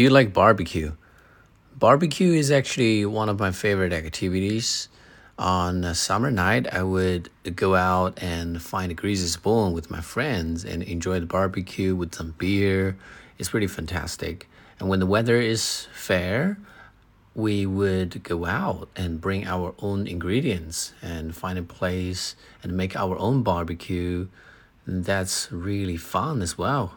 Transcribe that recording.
Do you like barbecue? Barbecue is actually one of my favorite activities. On a summer night, I would go out and find a greasy spoon with my friends and enjoy the barbecue with some beer. It's really fantastic. And when the weather is fair, we would go out and bring our own ingredients and find a place and make our own barbecue. That's really fun as well.